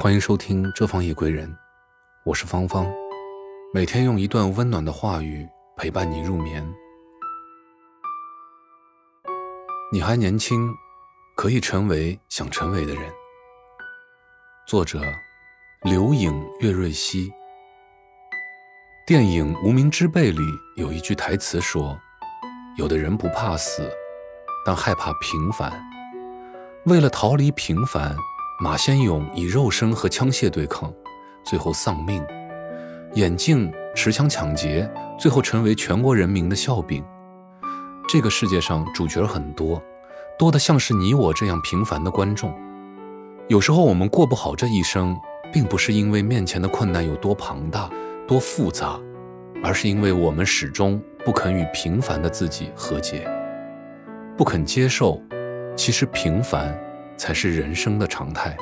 欢迎收听《这方夜归人》，我是芳芳，每天用一段温暖的话语陪伴你入眠。你还年轻，可以成为想成为的人。作者：刘影岳瑞希。电影《无名之辈》里有一句台词说：“有的人不怕死，但害怕平凡。为了逃离平凡。”马先勇以肉身和枪械对抗，最后丧命；眼镜持枪抢劫，最后成为全国人民的笑柄。这个世界上主角很多，多的像是你我这样平凡的观众。有时候我们过不好这一生，并不是因为面前的困难有多庞大、多复杂，而是因为我们始终不肯与平凡的自己和解，不肯接受，其实平凡。才是人生的常态。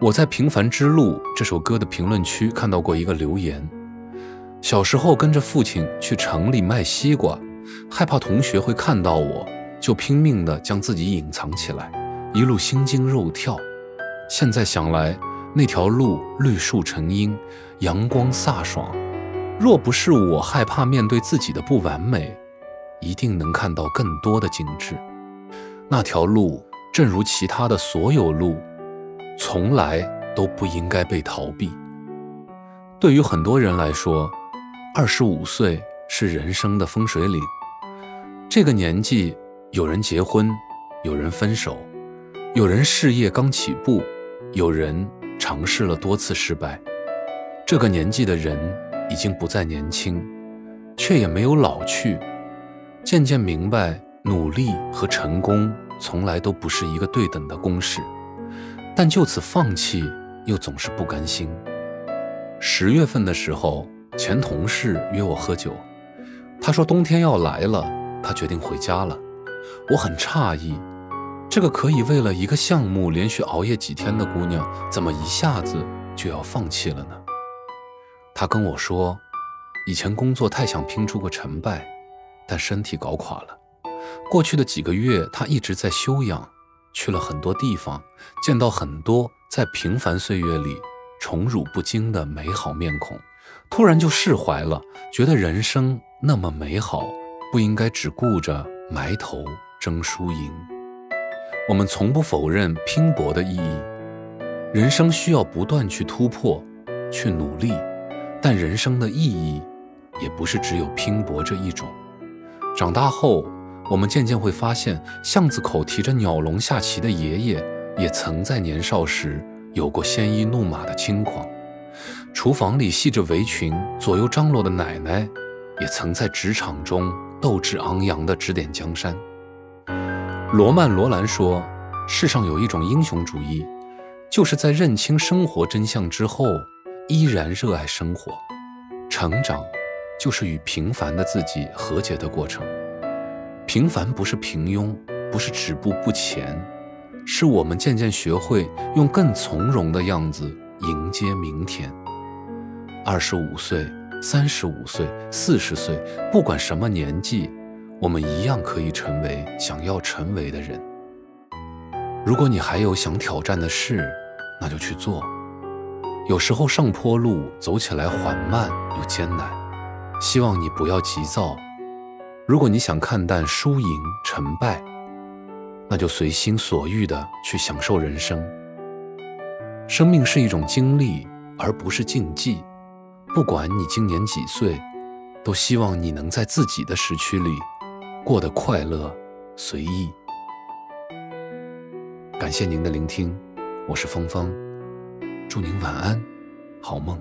我在《平凡之路》这首歌的评论区看到过一个留言：小时候跟着父亲去城里卖西瓜，害怕同学会看到我，就拼命地将自己隐藏起来，一路心惊肉跳。现在想来，那条路绿树成荫，阳光飒爽。若不是我害怕面对自己的不完美，一定能看到更多的景致。那条路。正如其他的所有路，从来都不应该被逃避。对于很多人来说，二十五岁是人生的分水岭。这个年纪，有人结婚，有人分手，有人事业刚起步，有人尝试了多次失败。这个年纪的人已经不再年轻，却也没有老去，渐渐明白努力和成功。从来都不是一个对等的公式，但就此放弃又总是不甘心。十月份的时候，前同事约我喝酒，他说冬天要来了，他决定回家了。我很诧异，这个可以为了一个项目连续熬夜几天的姑娘，怎么一下子就要放弃了呢？他跟我说，以前工作太想拼出个成败，但身体搞垮了。过去的几个月，他一直在休养，去了很多地方，见到很多在平凡岁月里宠辱不惊的美好面孔，突然就释怀了，觉得人生那么美好，不应该只顾着埋头争输赢。我们从不否认拼搏的意义，人生需要不断去突破，去努力，但人生的意义也不是只有拼搏这一种。长大后。我们渐渐会发现，巷子口提着鸟笼下棋的爷爷，也曾在年少时有过鲜衣怒马的轻狂；厨房里系着围裙左右张罗的奶奶，也曾在职场中斗志昂扬地指点江山。罗曼·罗兰说：“世上有一种英雄主义，就是在认清生活真相之后，依然热爱生活。成长，就是与平凡的自己和解的过程。”平凡不是平庸，不是止步不前，是我们渐渐学会用更从容的样子迎接明天。二十五岁、三十五岁、四十岁，不管什么年纪，我们一样可以成为想要成为的人。如果你还有想挑战的事，那就去做。有时候上坡路走起来缓慢又艰难，希望你不要急躁。如果你想看淡输赢成败，那就随心所欲地去享受人生。生命是一种经历，而不是竞技。不管你今年几岁，都希望你能在自己的时区里过得快乐随意。感谢您的聆听，我是芳芳，祝您晚安，好梦。